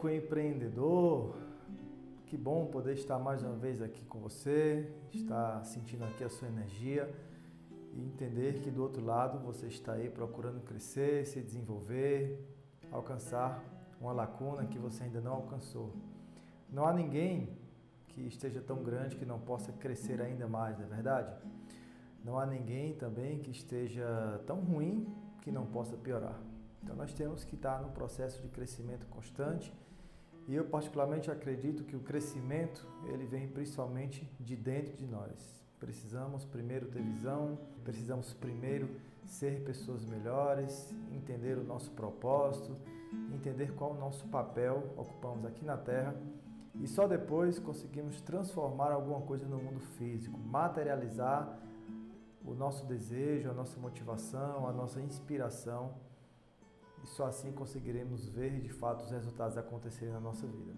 médico empreendedor. Que bom poder estar mais uma vez aqui com você, estar sentindo aqui a sua energia e entender que do outro lado você está aí procurando crescer, se desenvolver, alcançar uma lacuna que você ainda não alcançou. Não há ninguém que esteja tão grande que não possa crescer ainda mais, não é verdade? Não há ninguém também que esteja tão ruim que não possa piorar. Então nós temos que estar no processo de crescimento constante e eu particularmente acredito que o crescimento ele vem principalmente de dentro de nós. Precisamos primeiro ter visão, precisamos primeiro ser pessoas melhores, entender o nosso propósito, entender qual o nosso papel ocupamos aqui na Terra e só depois conseguimos transformar alguma coisa no mundo físico, materializar o nosso desejo, a nossa motivação, a nossa inspiração e só assim conseguiremos ver de fato os resultados acontecerem na nossa vida.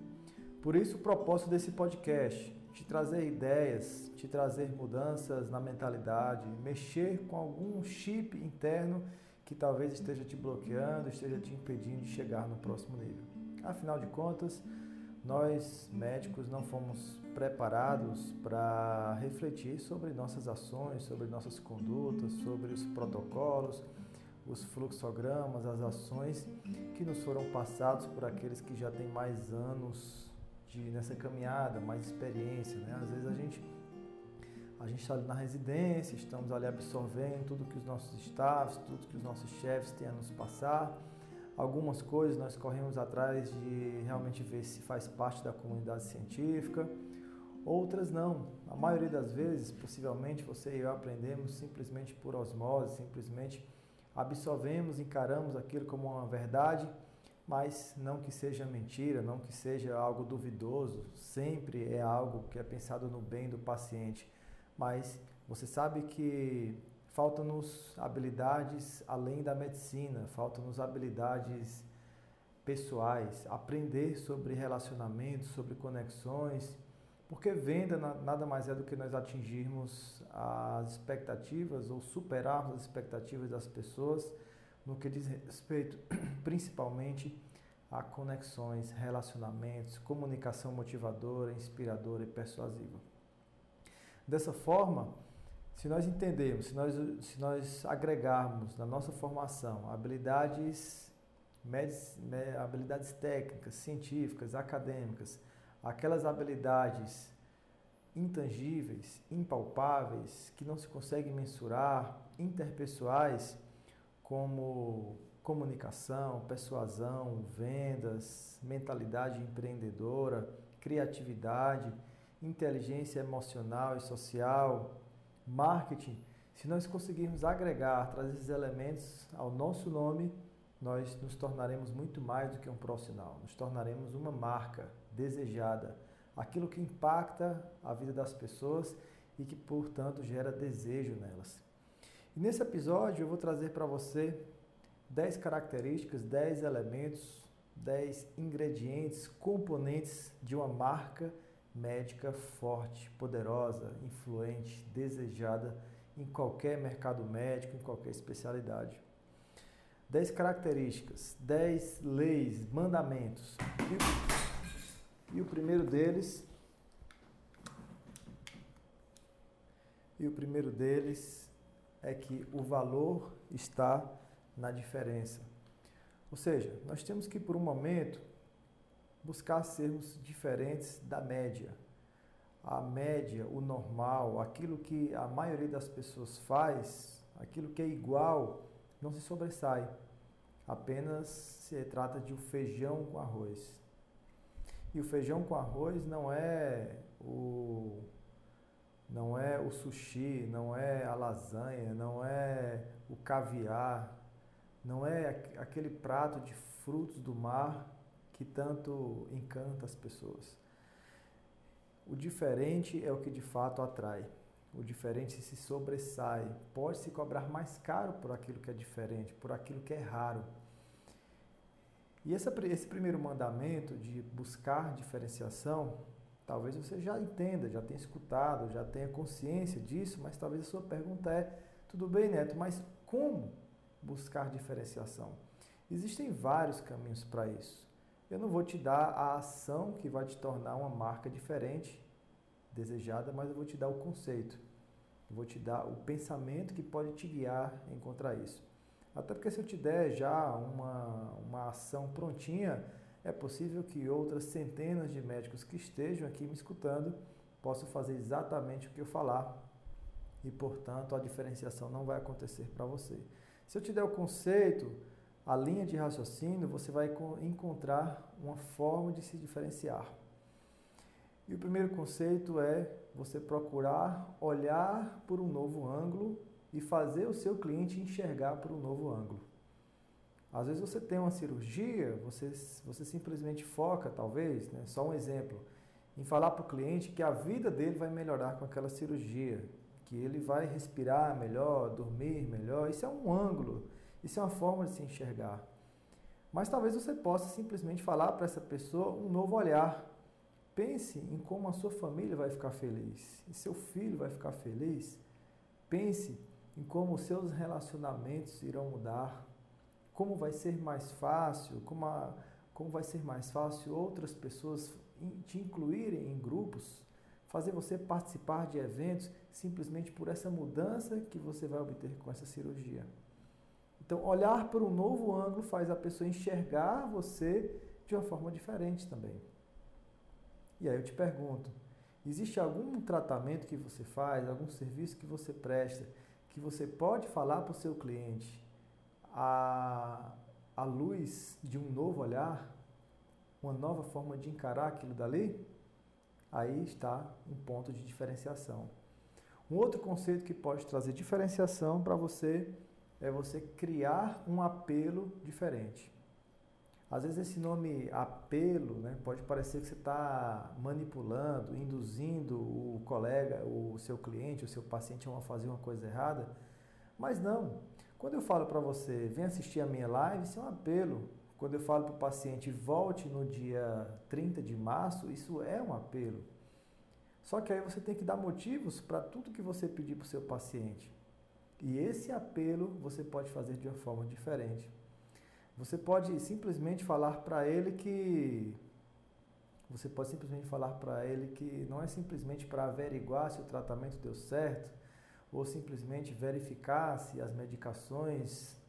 Por isso, o propósito desse podcast, te trazer ideias, te trazer mudanças na mentalidade, mexer com algum chip interno que talvez esteja te bloqueando, esteja te impedindo de chegar no próximo nível. Afinal de contas, nós médicos não fomos preparados para refletir sobre nossas ações, sobre nossas condutas, sobre os protocolos, os fluxogramas, as ações que nos foram passados por aqueles que já têm mais anos de, nessa caminhada, mais experiência. Né? Às vezes a gente a gente está ali na residência, estamos ali absorvendo tudo que os nossos staffs, tudo que os nossos chefes têm a nos passar. Algumas coisas nós corremos atrás de realmente ver se faz parte da comunidade científica, outras não. A maioria das vezes, possivelmente, você e eu aprendemos simplesmente por osmose, simplesmente absorvemos, encaramos aquilo como uma verdade, mas não que seja mentira, não que seja algo duvidoso, sempre é algo que é pensado no bem do paciente. Mas você sabe que faltam-nos habilidades além da medicina, faltam-nos habilidades pessoais, aprender sobre relacionamentos, sobre conexões, porque venda nada mais é do que nós atingirmos as expectativas ou superarmos as expectativas das pessoas no que diz respeito principalmente a conexões, relacionamentos, comunicação motivadora, inspiradora e persuasiva. Dessa forma, se nós entendermos, se nós, se nós agregarmos na nossa formação habilidades, habilidades técnicas, científicas, acadêmicas, aquelas habilidades intangíveis, impalpáveis, que não se conseguem mensurar, interpessoais, como comunicação, persuasão, vendas, mentalidade empreendedora, criatividade, inteligência emocional e social, marketing. Se nós conseguirmos agregar, trazer esses elementos ao nosso nome, nós nos tornaremos muito mais do que um profissional, nos tornaremos uma marca desejada, aquilo que impacta a vida das pessoas e que, portanto, gera desejo nelas. E nesse episódio eu vou trazer para você 10 características, 10 elementos, 10 ingredientes, componentes de uma marca médica forte, poderosa, influente, desejada em qualquer mercado médico, em qualquer especialidade. 10 características, 10 leis, mandamentos. E, o primeiro deles E o primeiro deles é que o valor está na diferença. Ou seja, nós temos que por um momento buscar sermos diferentes da média. A média, o normal, aquilo que a maioria das pessoas faz, aquilo que é igual não se sobressai. Apenas se trata de um feijão com arroz. E o feijão com arroz não é o não é o sushi, não é a lasanha, não é o caviar, não é aquele prato de frutos do mar que tanto encanta as pessoas. O diferente é o que de fato atrai. O diferente se sobressai. Pode se cobrar mais caro por aquilo que é diferente, por aquilo que é raro. E essa, esse primeiro mandamento de buscar diferenciação, talvez você já entenda, já tenha escutado, já tenha consciência disso, mas talvez a sua pergunta é: tudo bem, Neto, mas como buscar diferenciação? Existem vários caminhos para isso. eu não vou te dar a ação que vai te tornar uma marca diferente, desejada, mas eu vou te dar o conceito. Eu vou te dar o pensamento que pode te guiar a encontrar isso. Até porque se eu te der já uma, uma ação prontinha, é possível que outras centenas de médicos que estejam aqui me escutando possam fazer exatamente o que eu falar e, portanto, a diferenciação não vai acontecer para você. Se eu te der o conceito, a linha de raciocínio, você vai encontrar uma forma de se diferenciar. E o primeiro conceito é você procurar olhar por um novo ângulo e fazer o seu cliente enxergar por um novo ângulo. Às vezes você tem uma cirurgia, você, você simplesmente foca, talvez, né, só um exemplo, em falar para o cliente que a vida dele vai melhorar com aquela cirurgia, que ele vai respirar melhor, dormir melhor. Isso é um ângulo, isso é uma forma de se enxergar. Mas talvez você possa simplesmente falar para essa pessoa um novo olhar. Pense em como a sua família vai ficar feliz, e seu filho vai ficar feliz. Pense em como os seus relacionamentos irão mudar, como vai ser mais fácil, como, a, como vai ser mais fácil outras pessoas te incluírem em grupos, fazer você participar de eventos simplesmente por essa mudança que você vai obter com essa cirurgia. Então, olhar por um novo ângulo faz a pessoa enxergar você de uma forma diferente também. E aí eu te pergunto: existe algum tratamento que você faz, algum serviço que você presta, que você pode falar para o seu cliente à, à luz de um novo olhar, uma nova forma de encarar aquilo dali? Aí está um ponto de diferenciação. Um outro conceito que pode trazer diferenciação para você é você criar um apelo diferente. Às vezes esse nome apelo né, pode parecer que você está manipulando, induzindo o colega, o seu cliente, o seu paciente a fazer uma coisa errada, mas não. Quando eu falo para você, vem assistir a minha live, isso é um apelo. Quando eu falo para o paciente, volte no dia 30 de março, isso é um apelo. Só que aí você tem que dar motivos para tudo que você pedir para o seu paciente. E esse apelo você pode fazer de uma forma diferente. Você pode simplesmente falar para ele que você pode simplesmente falar para ele que não é simplesmente para averiguar se o tratamento deu certo, ou simplesmente verificar se as medicações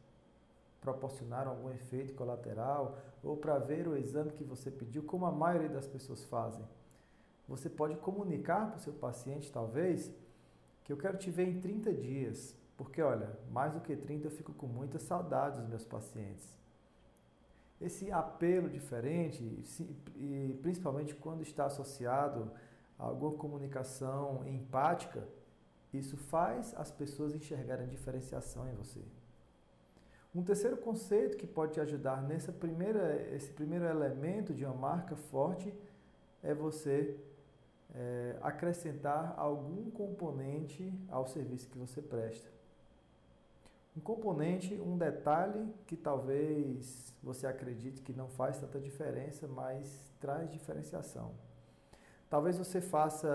proporcionaram algum efeito colateral, ou para ver o exame que você pediu, como a maioria das pessoas fazem. Você pode comunicar para o seu paciente, talvez, que eu quero te ver em 30 dias, porque olha, mais do que 30 eu fico com muita saudade dos meus pacientes. Esse apelo diferente, e principalmente quando está associado a alguma comunicação empática, isso faz as pessoas enxergarem diferenciação em você. Um terceiro conceito que pode te ajudar nessa primeira, esse primeiro elemento de uma marca forte é você é, acrescentar algum componente ao serviço que você presta. Um componente, um detalhe que talvez você acredite que não faz tanta diferença, mas traz diferenciação. Talvez você faça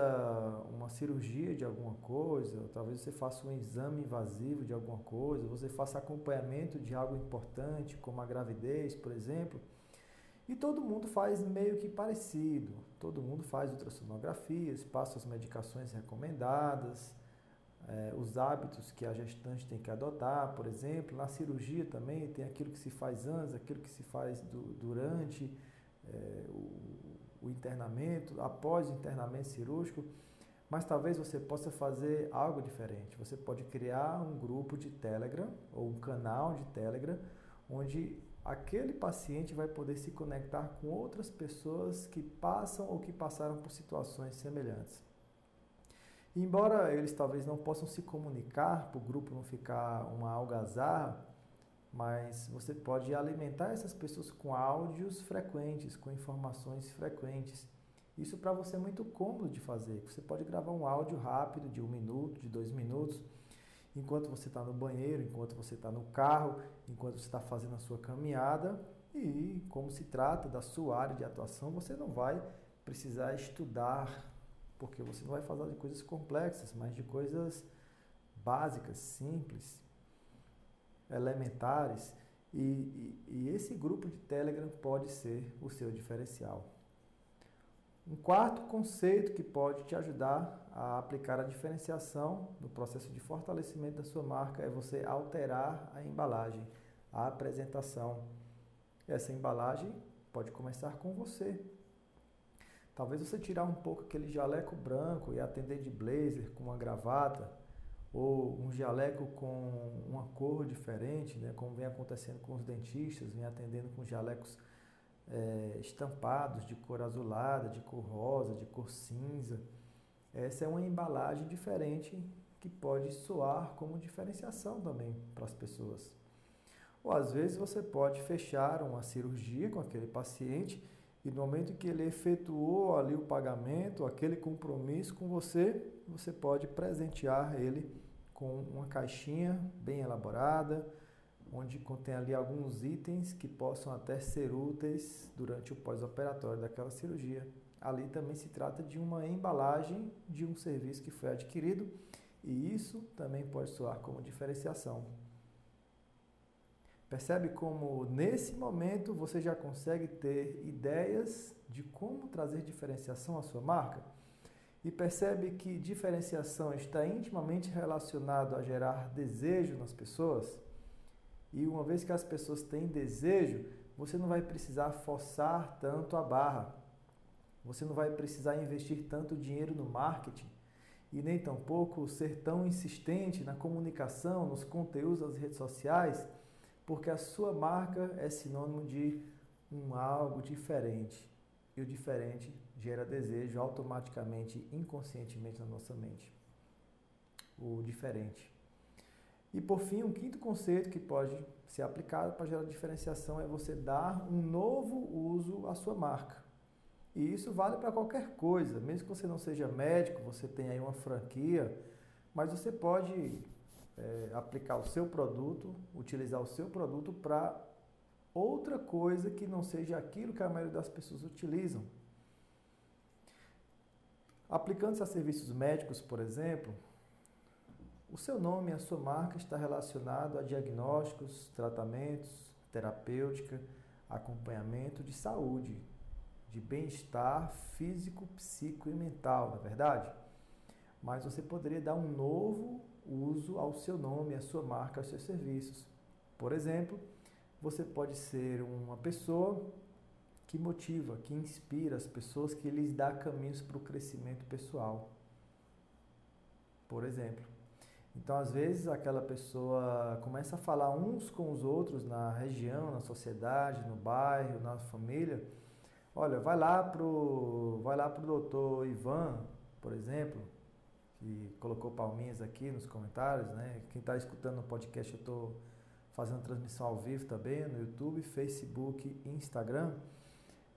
uma cirurgia de alguma coisa, talvez você faça um exame invasivo de alguma coisa, você faça acompanhamento de algo importante, como a gravidez, por exemplo. E todo mundo faz meio que parecido. Todo mundo faz ultrassonografias, passa as medicações recomendadas, é, os hábitos que a gestante tem que adotar, por exemplo. Na cirurgia também tem aquilo que se faz antes, aquilo que se faz do, durante é, o o internamento, após o internamento cirúrgico, mas talvez você possa fazer algo diferente. Você pode criar um grupo de Telegram ou um canal de Telegram onde aquele paciente vai poder se conectar com outras pessoas que passam ou que passaram por situações semelhantes. Embora eles talvez não possam se comunicar, para o grupo não ficar uma algazarra, mas você pode alimentar essas pessoas com áudios frequentes, com informações frequentes. Isso para você é muito cômodo de fazer. Você pode gravar um áudio rápido de um minuto, de dois minutos, enquanto você está no banheiro, enquanto você está no carro, enquanto você está fazendo a sua caminhada. E como se trata da sua área de atuação, você não vai precisar estudar, porque você não vai falar de coisas complexas, mas de coisas básicas, simples elementares. E, e, e esse grupo de Telegram pode ser o seu diferencial. Um quarto conceito que pode te ajudar a aplicar a diferenciação no processo de fortalecimento da sua marca é você alterar a embalagem, a apresentação. Essa embalagem pode começar com você. Talvez você tirar um pouco aquele jaleco branco e atender de blazer com uma gravata, ou um jaleco com uma cor diferente, né, como vem acontecendo com os dentistas, vem atendendo com jalecos é, estampados de cor azulada, de cor rosa, de cor cinza. Essa é uma embalagem diferente que pode soar como diferenciação também para as pessoas. Ou às vezes você pode fechar uma cirurgia com aquele paciente e no momento que ele efetuou ali o pagamento, aquele compromisso com você, você pode presentear ele com uma caixinha bem elaborada, onde contém ali alguns itens que possam até ser úteis durante o pós-operatório daquela cirurgia. Ali também se trata de uma embalagem de um serviço que foi adquirido e isso também pode soar como diferenciação. Percebe como nesse momento você já consegue ter ideias de como trazer diferenciação à sua marca? E percebe que diferenciação está intimamente relacionado a gerar desejo nas pessoas? E uma vez que as pessoas têm desejo, você não vai precisar forçar tanto a barra. Você não vai precisar investir tanto dinheiro no marketing e nem tampouco ser tão insistente na comunicação, nos conteúdos das redes sociais, porque a sua marca é sinônimo de um algo diferente. E o diferente gera desejo automaticamente, inconscientemente na nossa mente. O diferente. E por fim, um quinto conceito que pode ser aplicado para gerar diferenciação é você dar um novo uso à sua marca. E isso vale para qualquer coisa, mesmo que você não seja médico, você tenha aí uma franquia, mas você pode é, aplicar o seu produto, utilizar o seu produto para outra coisa que não seja aquilo que a maioria das pessoas utilizam. Aplicando-se a serviços médicos, por exemplo, o seu nome a sua marca está relacionado a diagnósticos, tratamentos, terapêutica, acompanhamento de saúde, de bem-estar físico, psíquico e mental, na é verdade? Mas você poderia dar um novo uso ao seu nome, à sua marca, aos seus serviços. Por exemplo, você pode ser uma pessoa que motiva, que inspira as pessoas, que lhes dá caminhos para o crescimento pessoal. Por exemplo. Então, às vezes, aquela pessoa começa a falar uns com os outros na região, na sociedade, no bairro, na família. Olha, vai lá pro, vai lá doutor Ivan, por exemplo, que colocou palminhas aqui nos comentários, né? Quem está escutando no podcast, eu estou fazendo transmissão ao vivo também no YouTube, Facebook Instagram.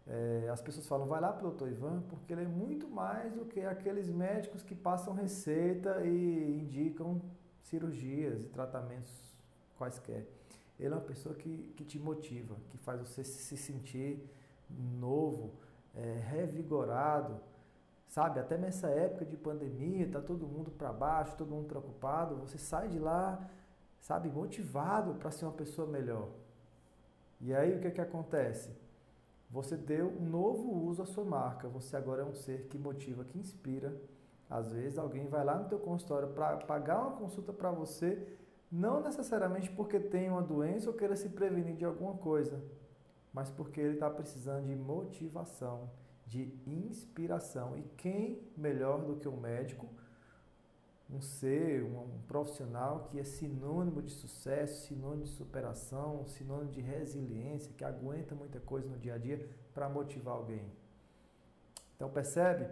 É, as pessoas falam, vai lá para o doutor Ivan, porque ele é muito mais do que aqueles médicos que passam receita e indicam cirurgias e tratamentos quaisquer. Ele é uma pessoa que, que te motiva, que faz você se sentir novo, é, revigorado, sabe? Até nessa época de pandemia, tá todo mundo para baixo, todo mundo preocupado, você sai de lá, sabe, motivado para ser uma pessoa melhor. E aí o que é que acontece? Você deu um novo uso à sua marca. Você agora é um ser que motiva, que inspira. Às vezes alguém vai lá no teu consultório para pagar uma consulta para você, não necessariamente porque tem uma doença ou queira se prevenir de alguma coisa, mas porque ele está precisando de motivação, de inspiração. E quem melhor do que o médico um ser, um, um, profissional que é sinônimo de sucesso, sinônimo de superação, sinônimo de resiliência, que aguenta muita coisa no dia a dia para motivar alguém. Então percebe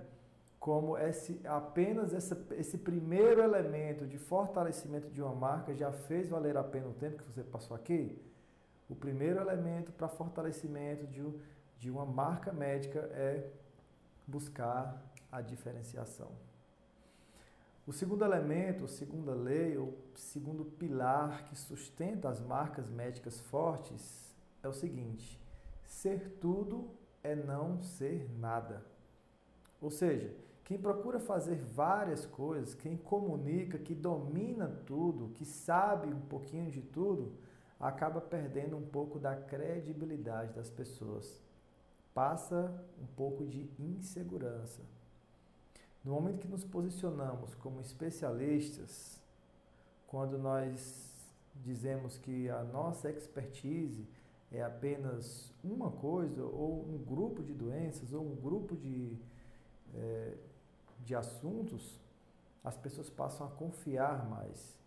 como esse, apenas essa, esse primeiro elemento de fortalecimento de uma marca já fez valer a pena o tempo que você passou aqui? O primeiro elemento para fortalecimento de, de uma marca médica é buscar a diferenciação. O segundo elemento, a segunda lei, ou segundo pilar que sustenta as marcas médicas fortes é o seguinte: ser tudo é não ser nada. Ou seja, quem procura fazer várias coisas, quem comunica, que domina tudo, que sabe um pouquinho de tudo, acaba perdendo um pouco da credibilidade das pessoas. Passa um pouco de insegurança. No momento que nos posicionamos como especialistas, quando nós dizemos que a nossa expertise é apenas uma coisa, ou um grupo de doenças, ou um grupo de, é, de assuntos, as pessoas passam a confiar mais.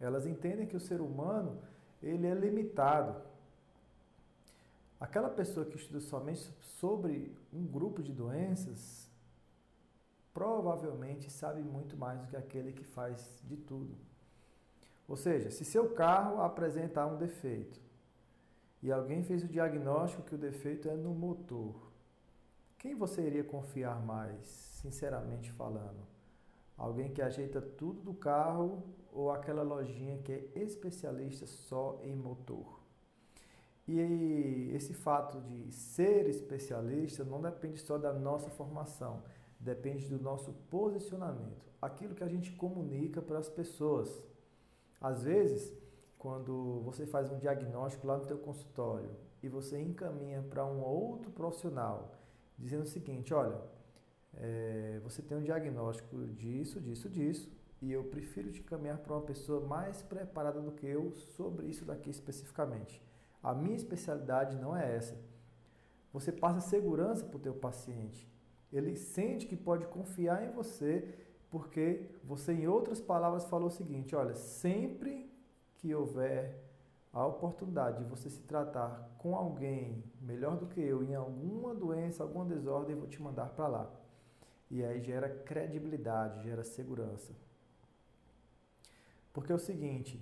Elas entendem que o ser humano ele é limitado. Aquela pessoa que estuda somente sobre um grupo de doenças provavelmente sabe muito mais do que aquele que faz de tudo. Ou seja, se seu carro apresentar um defeito e alguém fez o diagnóstico que o defeito é no motor, quem você iria confiar mais, sinceramente falando? Alguém que ajeita tudo do carro ou aquela lojinha que é especialista só em motor. E esse fato de ser especialista não depende só da nossa formação, depende do nosso posicionamento, aquilo que a gente comunica para as pessoas. Às vezes, quando você faz um diagnóstico lá no teu consultório e você encaminha para um outro profissional, dizendo o seguinte, olha, é, você tem um diagnóstico disso, disso, disso, e eu prefiro te encaminhar para uma pessoa mais preparada do que eu sobre isso daqui especificamente. A minha especialidade não é essa. Você passa segurança para o teu paciente. Ele sente que pode confiar em você, porque você, em outras palavras, falou o seguinte: olha, sempre que houver a oportunidade de você se tratar com alguém melhor do que eu em alguma doença, alguma desordem, eu vou te mandar para lá. E aí gera credibilidade, gera segurança. Porque é o seguinte,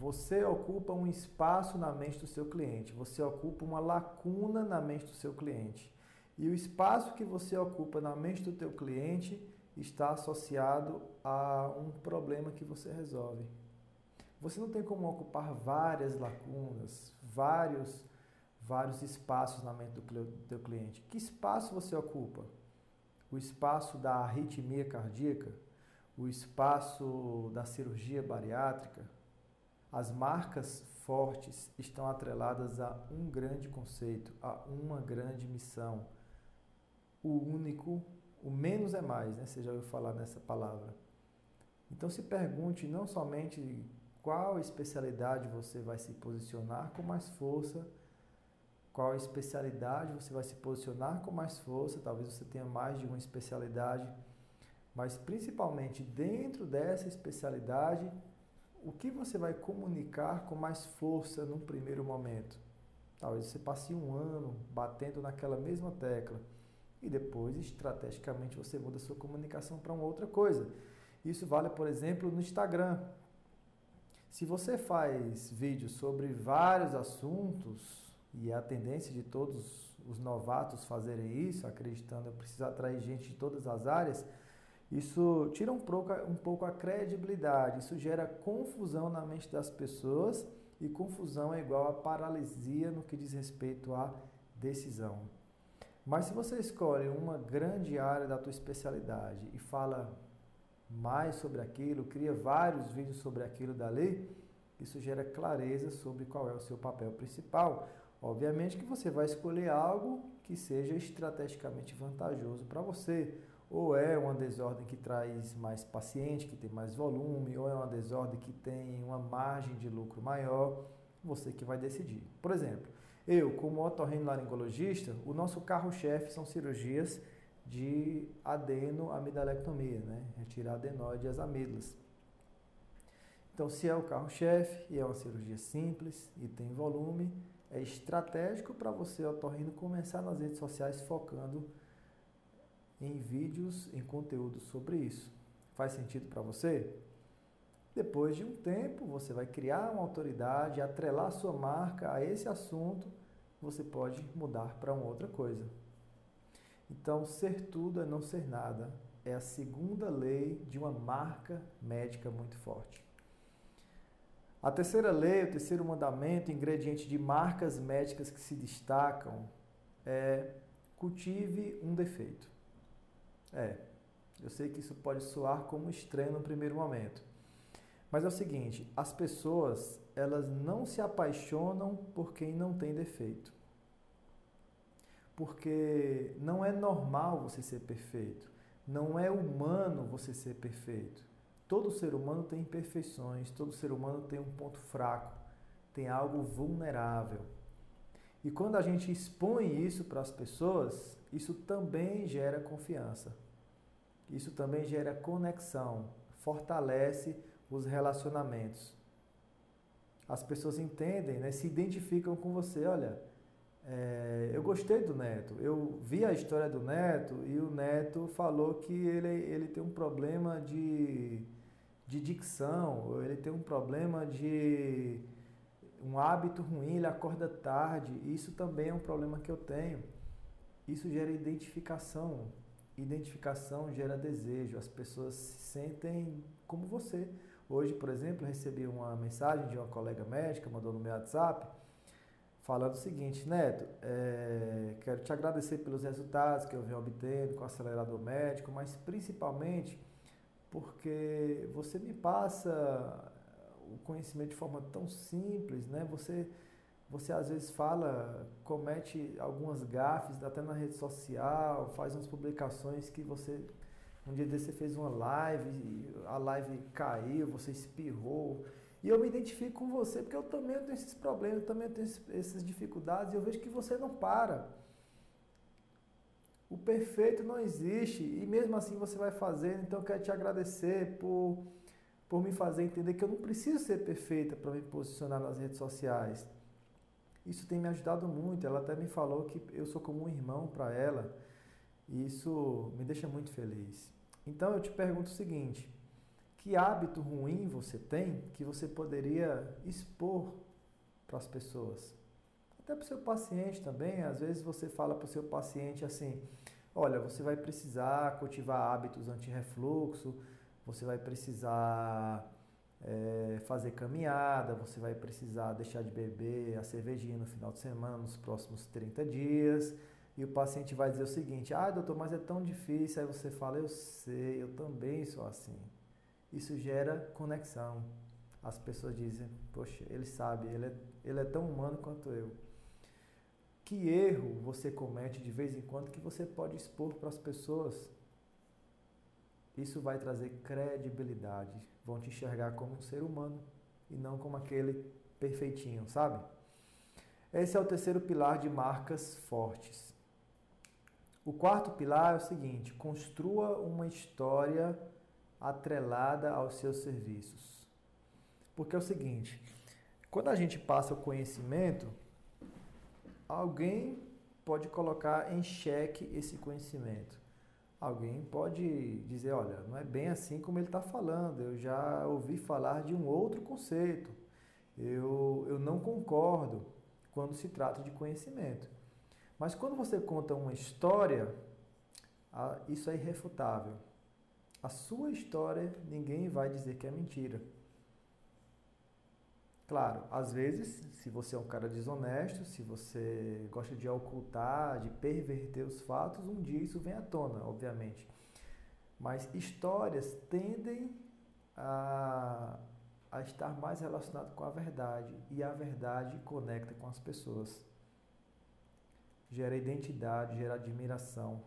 você ocupa um espaço na mente do seu cliente, você ocupa uma lacuna na mente do seu cliente. E o espaço que você ocupa na mente do teu cliente está associado a um problema que você resolve. Você não tem como ocupar várias lacunas, vários vários espaços na mente do teu cliente. Que espaço você ocupa? o espaço da arritmia cardíaca, o espaço da cirurgia bariátrica, as marcas fortes estão atreladas a um grande conceito, a uma grande missão. O único, o menos é mais, né? Você já ouviu falar nessa palavra. Então se pergunte não somente qual especialidade você vai se posicionar com mais força, qual especialidade você vai se posicionar com mais força, talvez você tenha mais de uma especialidade, mas principalmente dentro dessa especialidade, o que você vai comunicar com mais força num primeiro momento. Talvez você passe um ano batendo naquela mesma tecla e depois, estrategicamente, você muda a sua comunicação para uma outra coisa. Isso vale, por exemplo, no Instagram. Se você faz vídeos sobre vários assuntos, e é a tendência de todos os novatos fazerem isso, acreditando que precisa atrair gente de todas as áreas, isso tira um pouco, um pouco a credibilidade, isso gera confusão na mente das pessoas e confusão é igual a paralisia no que diz respeito à decisão. Mas se você escolhe uma grande área da tua especialidade e fala mais sobre aquilo, cria vários vídeos sobre aquilo dali, isso gera clareza sobre qual é o seu papel principal. Obviamente que você vai escolher algo que seja estrategicamente vantajoso para você. Ou é uma desordem que traz mais paciente, que tem mais volume, ou é uma desordem que tem uma margem de lucro maior, você que vai decidir. Por exemplo, eu, como otorrinolaringologista, o nosso carro-chefe são cirurgias de adenoamidalectomia, né? retirar adenoide das amígdalas. Então, se é o carro-chefe e é uma cirurgia simples e tem volume, é estratégico para você, otorrino, começar nas redes sociais focando em vídeos, em conteúdo sobre isso. Faz sentido para você? Depois de um tempo, você vai criar uma autoridade, atrelar sua marca a esse assunto, você pode mudar para uma outra coisa. Então, ser tudo é não ser nada. É a segunda lei de uma marca médica muito forte. A terceira lei, o terceiro mandamento, ingrediente de marcas médicas que se destacam, é cultive um defeito. É, eu sei que isso pode soar como estranho no primeiro momento. Mas é o seguinte, as pessoas, elas não se apaixonam por quem não tem defeito. Porque não é normal você ser perfeito. Não é humano você ser perfeito. Todo ser humano tem imperfeições, todo ser humano tem um ponto fraco, tem algo vulnerável. E quando a gente expõe isso para as pessoas, isso também gera confiança. Isso também gera conexão, fortalece os relacionamentos. As pessoas entendem, né, se identificam com você. Olha, é, eu gostei do Neto. Eu vi a história do Neto e o Neto falou que ele, ele tem um problema de, de dicção, ele tem um problema de um hábito ruim, ele acorda tarde. Isso também é um problema que eu tenho. Isso gera identificação. Identificação gera desejo. As pessoas se sentem como você. Hoje, por exemplo, recebi uma mensagem de uma colega médica, mandou no meu WhatsApp, falando o seguinte, Neto, é, quero te agradecer pelos resultados que eu venho obtendo com o acelerador médico, mas principalmente porque você me passa o conhecimento de forma tão simples, né? Você, você às vezes fala, comete algumas gafes até na rede social, faz umas publicações que você um dia desse você fez uma live, a live caiu, você espirrou. E eu me identifico com você, porque eu também tenho esses problemas, eu também tenho essas dificuldades, e eu vejo que você não para. O perfeito não existe, e mesmo assim você vai fazendo, então eu quero te agradecer por, por me fazer entender que eu não preciso ser perfeita para me posicionar nas redes sociais. Isso tem me ajudado muito, ela até me falou que eu sou como um irmão para ela, e isso me deixa muito feliz. Então eu te pergunto o seguinte: que hábito ruim você tem que você poderia expor para as pessoas? Até para o seu paciente também. Às vezes você fala para o seu paciente assim: olha, você vai precisar cultivar hábitos anti-refluxo, você vai precisar é, fazer caminhada, você vai precisar deixar de beber a cervejinha no final de semana, nos próximos 30 dias e o paciente vai dizer o seguinte: ah, doutor, mas é tão difícil. Aí você fala: eu sei, eu também sou assim. Isso gera conexão. As pessoas dizem: poxa, ele sabe, ele é, ele é tão humano quanto eu. Que erro você comete de vez em quando que você pode expor para as pessoas? Isso vai trazer credibilidade. Vão te enxergar como um ser humano e não como aquele perfeitinho, sabe? Esse é o terceiro pilar de marcas fortes. O quarto pilar é o seguinte: construa uma história atrelada aos seus serviços. Porque é o seguinte, quando a gente passa o conhecimento, alguém pode colocar em xeque esse conhecimento. Alguém pode dizer, olha, não é bem assim como ele está falando, eu já ouvi falar de um outro conceito. Eu, eu não concordo quando se trata de conhecimento. Mas quando você conta uma história, isso é irrefutável. A sua história, ninguém vai dizer que é mentira. Claro, às vezes, se você é um cara desonesto, se você gosta de ocultar, de perverter os fatos, um dia isso vem à tona, obviamente. Mas histórias tendem a, a estar mais relacionadas com a verdade e a verdade conecta com as pessoas gera identidade, gera admiração.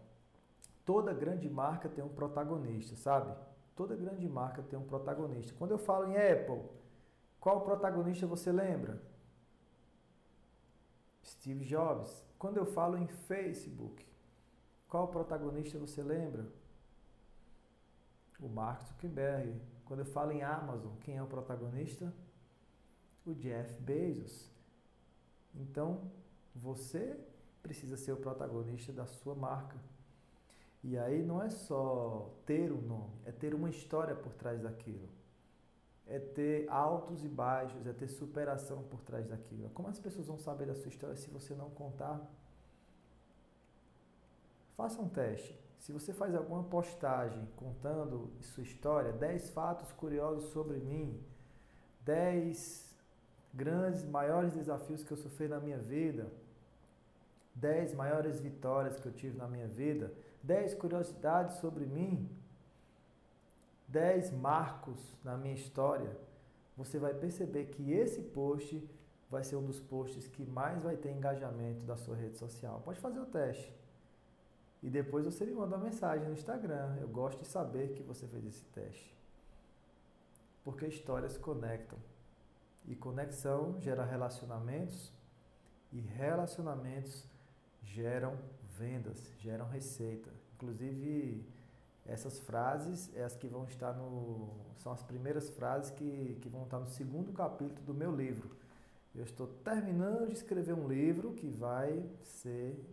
Toda grande marca tem um protagonista, sabe? Toda grande marca tem um protagonista. Quando eu falo em Apple, qual protagonista você lembra? Steve Jobs. Quando eu falo em Facebook, qual protagonista você lembra? O Mark Zuckerberg. Quando eu falo em Amazon, quem é o protagonista? O Jeff Bezos. Então, você precisa ser o protagonista da sua marca. E aí não é só ter um nome, é ter uma história por trás daquilo. É ter altos e baixos, é ter superação por trás daquilo. Como as pessoas vão saber da sua história se você não contar? Faça um teste. Se você faz alguma postagem contando sua história, 10 fatos curiosos sobre mim, 10 grandes, maiores desafios que eu sofri na minha vida, 10 maiores vitórias que eu tive na minha vida, 10 curiosidades sobre mim, 10 marcos na minha história. você vai perceber que esse post vai ser um dos posts que mais vai ter engajamento da sua rede social. Pode fazer o teste. E depois você me manda uma mensagem no Instagram. Eu gosto de saber que você fez esse teste. Porque histórias conectam. E conexão gera relacionamentos. E relacionamentos geram vendas, geram receita. Inclusive, essas frases é as que vão estar no. São as primeiras frases que, que vão estar no segundo capítulo do meu livro. Eu estou terminando de escrever um livro que vai ser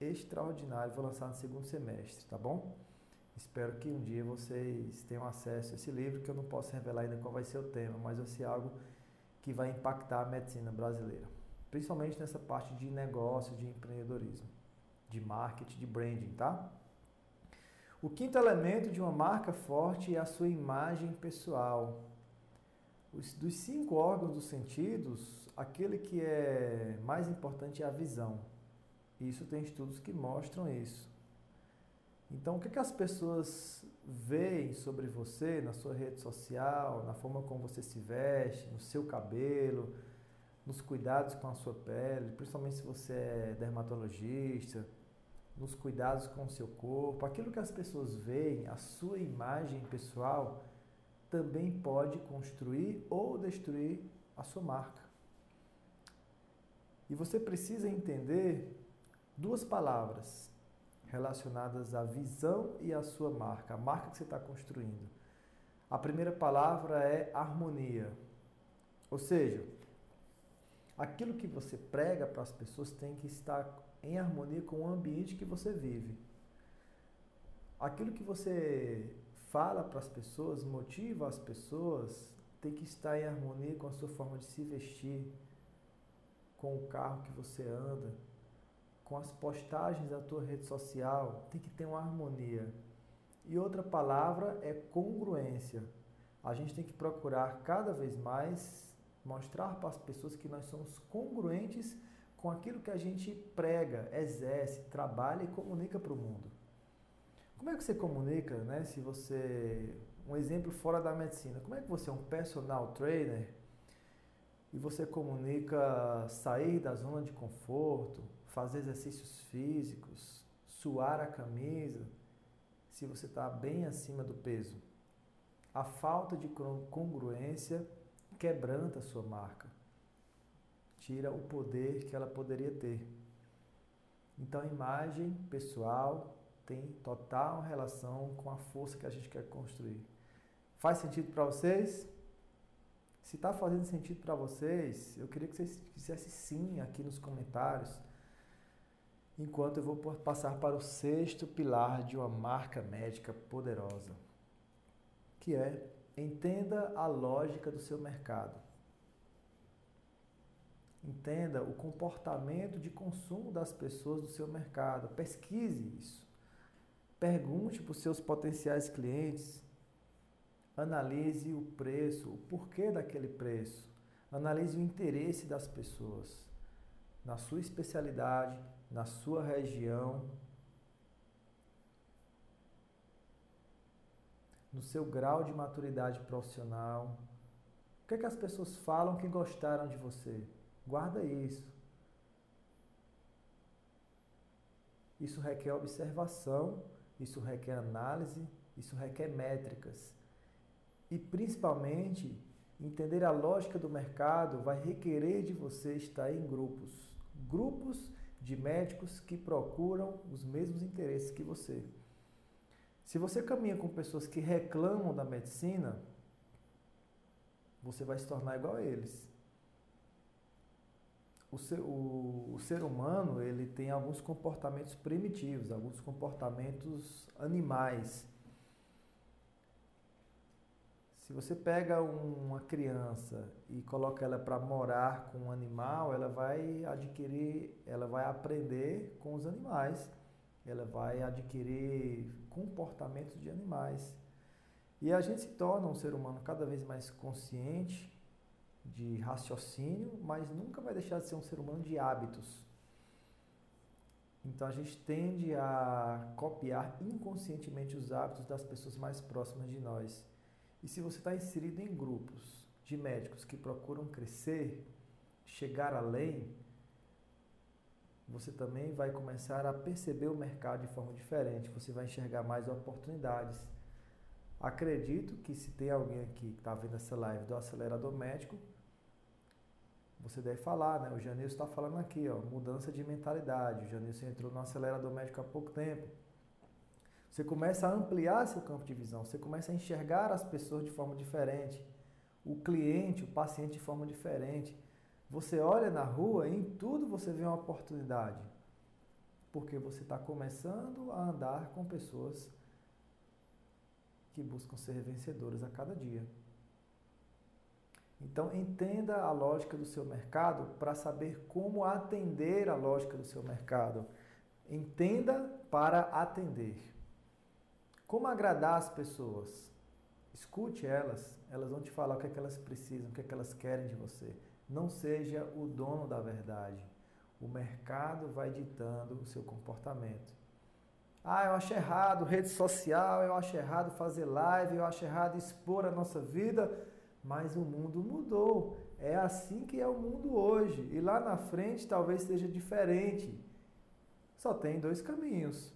extraordinário. Vou lançar no segundo semestre, tá bom? Espero que um dia vocês tenham acesso a esse livro, que eu não posso revelar ainda qual vai ser o tema, mas vai ser algo que vai impactar a medicina brasileira. Principalmente nessa parte de negócio, de empreendedorismo, de marketing, de branding, tá? O quinto elemento de uma marca forte é a sua imagem pessoal. Os, dos cinco órgãos dos sentidos, aquele que é mais importante é a visão. Isso tem estudos que mostram isso. Então, o que, que as pessoas veem sobre você na sua rede social, na forma como você se veste, no seu cabelo, nos cuidados com a sua pele, principalmente se você é dermatologista, nos cuidados com o seu corpo, aquilo que as pessoas veem, a sua imagem pessoal, também pode construir ou destruir a sua marca. E você precisa entender duas palavras relacionadas à visão e à sua marca, a marca que você está construindo. A primeira palavra é harmonia. Ou seja, aquilo que você prega para as pessoas tem que estar em harmonia com o ambiente que você vive. Aquilo que você fala para as pessoas, motiva as pessoas, tem que estar em harmonia com a sua forma de se vestir, com o carro que você anda, com as postagens da tua rede social, tem que ter uma harmonia. E outra palavra é congruência. A gente tem que procurar cada vez mais mostrar para as pessoas que nós somos congruentes com aquilo que a gente prega, exerce, trabalha e comunica para o mundo. Como é que você comunica, né? Se você, um exemplo fora da medicina, como é que você é um personal trainer e você comunica sair da zona de conforto, fazer exercícios físicos, suar a camisa, se você está bem acima do peso. A falta de congruência quebranta a sua marca, tira o poder que ela poderia ter. Então, a imagem pessoal tem total relação com a força que a gente quer construir. Faz sentido para vocês? Se está fazendo sentido para vocês, eu queria que vocês fizessem sim aqui nos comentários enquanto eu vou passar para o sexto pilar de uma marca médica poderosa, que é entenda a lógica do seu mercado. Entenda o comportamento de consumo das pessoas do seu mercado. Pesquise isso. Pergunte para os seus potenciais clientes. Analise o preço, o porquê daquele preço. Analise o interesse das pessoas na sua especialidade, na sua região, no seu grau de maturidade profissional. O que, é que as pessoas falam que gostaram de você? Guarda isso. Isso requer observação, isso requer análise, isso requer métricas. E principalmente, entender a lógica do mercado vai requerer de você estar em grupos. Grupos de médicos que procuram os mesmos interesses que você. Se você caminha com pessoas que reclamam da medicina, você vai se tornar igual a eles. O ser, o, o ser humano ele tem alguns comportamentos primitivos, alguns comportamentos animais. Se você pega uma criança e coloca ela para morar com um animal, ela vai adquirir, ela vai aprender com os animais, ela vai adquirir comportamentos de animais. E a gente se torna um ser humano cada vez mais consciente de raciocínio, mas nunca vai deixar de ser um ser humano de hábitos. Então a gente tende a copiar inconscientemente os hábitos das pessoas mais próximas de nós. E se você está inserido em grupos de médicos que procuram crescer, chegar além, você também vai começar a perceber o mercado de forma diferente, você vai enxergar mais oportunidades. Acredito que se tem alguém aqui que está vendo essa live do acelerador médico, você deve falar, né? O Janilson está falando aqui, ó, mudança de mentalidade. O Janilson entrou no acelerador médico há pouco tempo. Você começa a ampliar seu campo de visão, você começa a enxergar as pessoas de forma diferente, o cliente, o paciente de forma diferente. Você olha na rua e em tudo você vê uma oportunidade, porque você está começando a andar com pessoas que buscam ser vencedoras a cada dia. Então, entenda a lógica do seu mercado para saber como atender a lógica do seu mercado. Entenda para atender. Como agradar as pessoas? Escute elas, elas vão te falar o que é que elas precisam, o que é que elas querem de você. Não seja o dono da verdade. O mercado vai ditando o seu comportamento. Ah, eu acho errado rede social, eu acho errado fazer live, eu acho errado expor a nossa vida mas o mundo mudou. É assim que é o mundo hoje. E lá na frente talvez seja diferente. Só tem dois caminhos.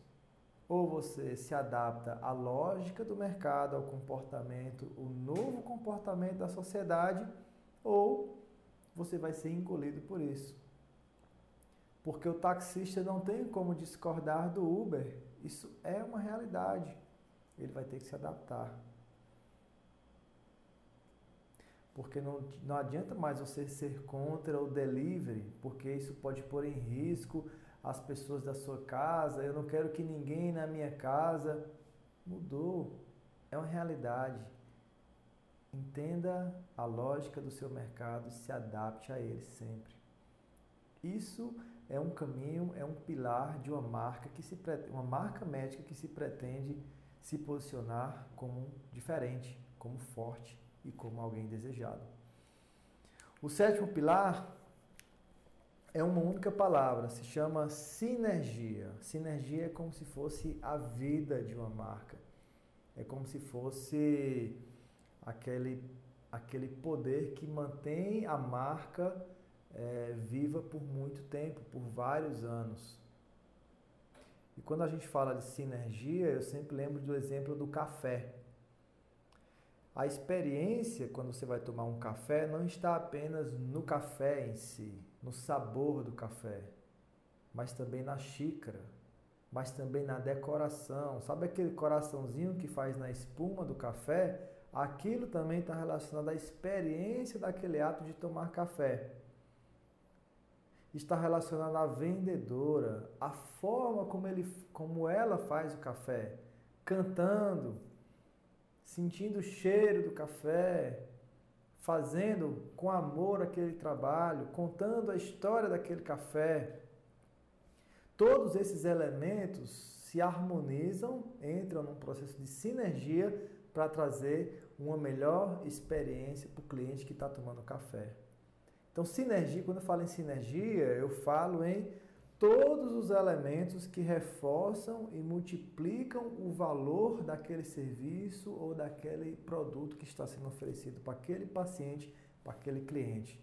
Ou você se adapta à lógica do mercado, ao comportamento, o novo comportamento da sociedade, ou você vai ser engolido por isso. Porque o taxista não tem como discordar do Uber. Isso é uma realidade. Ele vai ter que se adaptar. porque não, não adianta mais você ser contra o delivery, porque isso pode pôr em risco as pessoas da sua casa. Eu não quero que ninguém na minha casa. Mudou. É uma realidade. Entenda a lógica do seu mercado e se adapte a ele sempre. Isso é um caminho, é um pilar de uma marca que se uma marca médica que se pretende se posicionar como diferente, como forte e como alguém desejado. O sétimo pilar é uma única palavra, se chama sinergia. Sinergia é como se fosse a vida de uma marca. É como se fosse aquele, aquele poder que mantém a marca é, viva por muito tempo, por vários anos. E quando a gente fala de sinergia, eu sempre lembro do exemplo do café. A experiência, quando você vai tomar um café, não está apenas no café em si, no sabor do café, mas também na xícara, mas também na decoração. Sabe aquele coraçãozinho que faz na espuma do café? Aquilo também está relacionado à experiência daquele ato de tomar café. Está relacionado à vendedora, a forma como, ele, como ela faz o café, cantando, sentindo o cheiro do café, fazendo com amor aquele trabalho, contando a história daquele café. Todos esses elementos se harmonizam, entram num processo de sinergia para trazer uma melhor experiência para o cliente que está tomando café. Então, sinergia, quando eu falo em sinergia, eu falo em todos os elementos que reforçam e multiplicam o valor daquele serviço ou daquele produto que está sendo oferecido para aquele paciente, para aquele cliente.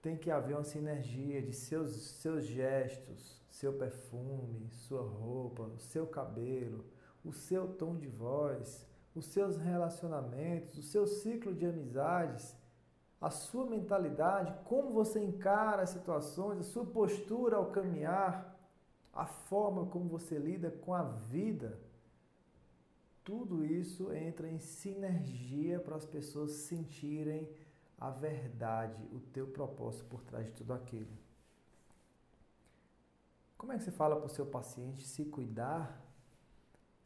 Tem que haver uma sinergia de seus, seus gestos, seu perfume, sua roupa, seu cabelo, o seu tom de voz, os seus relacionamentos, o seu ciclo de amizades a sua mentalidade, como você encara as situações, a sua postura ao caminhar, a forma como você lida com a vida. Tudo isso entra em sinergia para as pessoas sentirem a verdade, o teu propósito por trás de tudo aquilo. Como é que você fala para o seu paciente se cuidar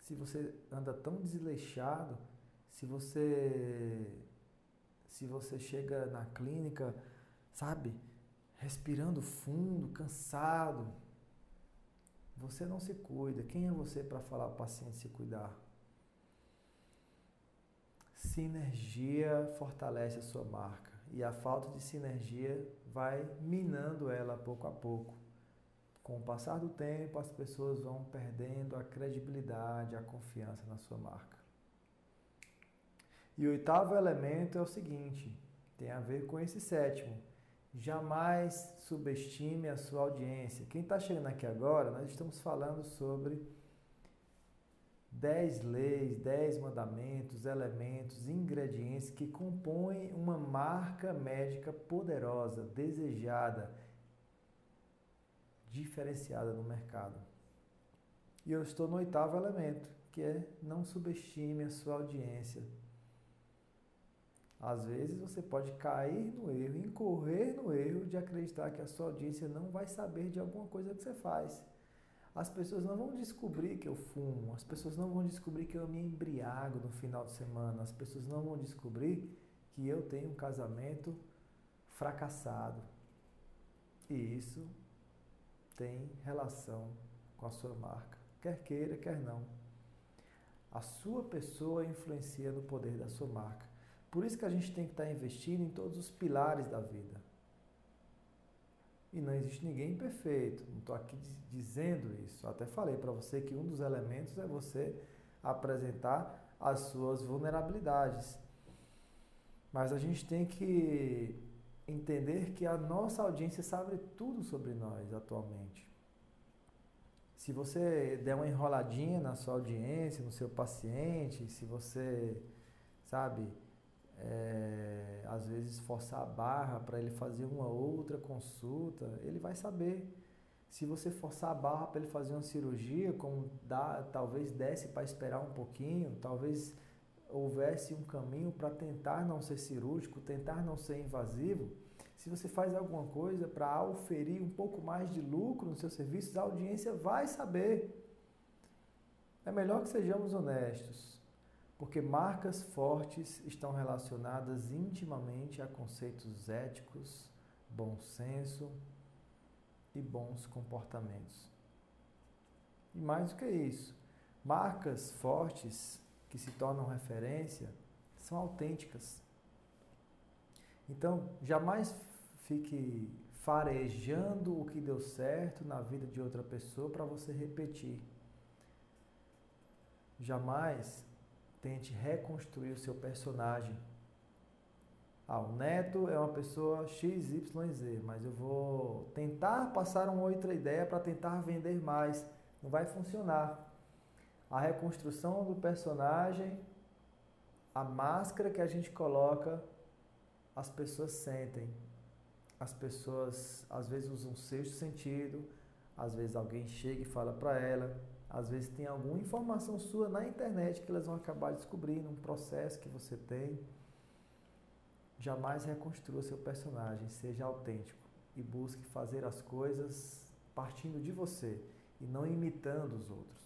se você anda tão desleixado, se você se você chega na clínica, sabe, respirando fundo, cansado, você não se cuida. Quem é você para falar ao paciente se cuidar? Sinergia fortalece a sua marca e a falta de sinergia vai minando ela pouco a pouco. Com o passar do tempo, as pessoas vão perdendo a credibilidade, a confiança na sua marca. E o oitavo elemento é o seguinte: tem a ver com esse sétimo. Jamais subestime a sua audiência. Quem está chegando aqui agora, nós estamos falando sobre dez leis, dez mandamentos, elementos, ingredientes que compõem uma marca médica poderosa, desejada, diferenciada no mercado. E eu estou no oitavo elemento, que é não subestime a sua audiência. Às vezes você pode cair no erro, incorrer no erro de acreditar que a sua audiência não vai saber de alguma coisa que você faz. As pessoas não vão descobrir que eu fumo, as pessoas não vão descobrir que eu me embriago no final de semana, as pessoas não vão descobrir que eu tenho um casamento fracassado. E isso tem relação com a sua marca, quer queira, quer não. A sua pessoa influencia no poder da sua marca. Por isso que a gente tem que estar investindo em todos os pilares da vida. E não existe ninguém perfeito. Não estou aqui dizendo isso. Eu até falei para você que um dos elementos é você apresentar as suas vulnerabilidades. Mas a gente tem que entender que a nossa audiência sabe tudo sobre nós atualmente. Se você der uma enroladinha na sua audiência, no seu paciente, se você, sabe, é, às vezes forçar a barra para ele fazer uma outra consulta, ele vai saber. Se você forçar a barra para ele fazer uma cirurgia, como dá, talvez desse para esperar um pouquinho, talvez houvesse um caminho para tentar não ser cirúrgico, tentar não ser invasivo, se você faz alguma coisa para auferir um pouco mais de lucro nos seus serviços, a audiência vai saber. É melhor que sejamos honestos porque marcas fortes estão relacionadas intimamente a conceitos éticos, bom senso e bons comportamentos. E mais do que isso, marcas fortes que se tornam referência são autênticas. Então, jamais fique farejando o que deu certo na vida de outra pessoa para você repetir. Jamais Tente reconstruir o seu personagem. Ah, o neto é uma pessoa XYZ, mas eu vou tentar passar uma outra ideia para tentar vender mais. Não vai funcionar. A reconstrução do personagem, a máscara que a gente coloca, as pessoas sentem. As pessoas às vezes usam um sexto sentido, às vezes alguém chega e fala para ela, às vezes tem alguma informação sua na internet que elas vão acabar descobrindo, um processo que você tem. Jamais reconstrua seu personagem, seja autêntico e busque fazer as coisas partindo de você e não imitando os outros.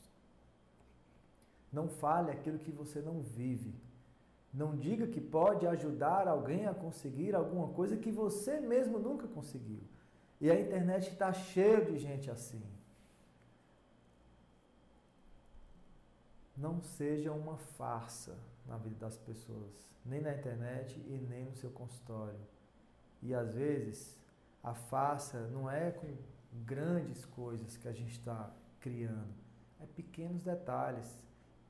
Não fale aquilo que você não vive. Não diga que pode ajudar alguém a conseguir alguma coisa que você mesmo nunca conseguiu. E a internet está cheia de gente assim. não seja uma farsa na vida das pessoas, nem na internet e nem no seu consultório. E às vezes a farsa não é com grandes coisas que a gente está criando, é pequenos detalhes,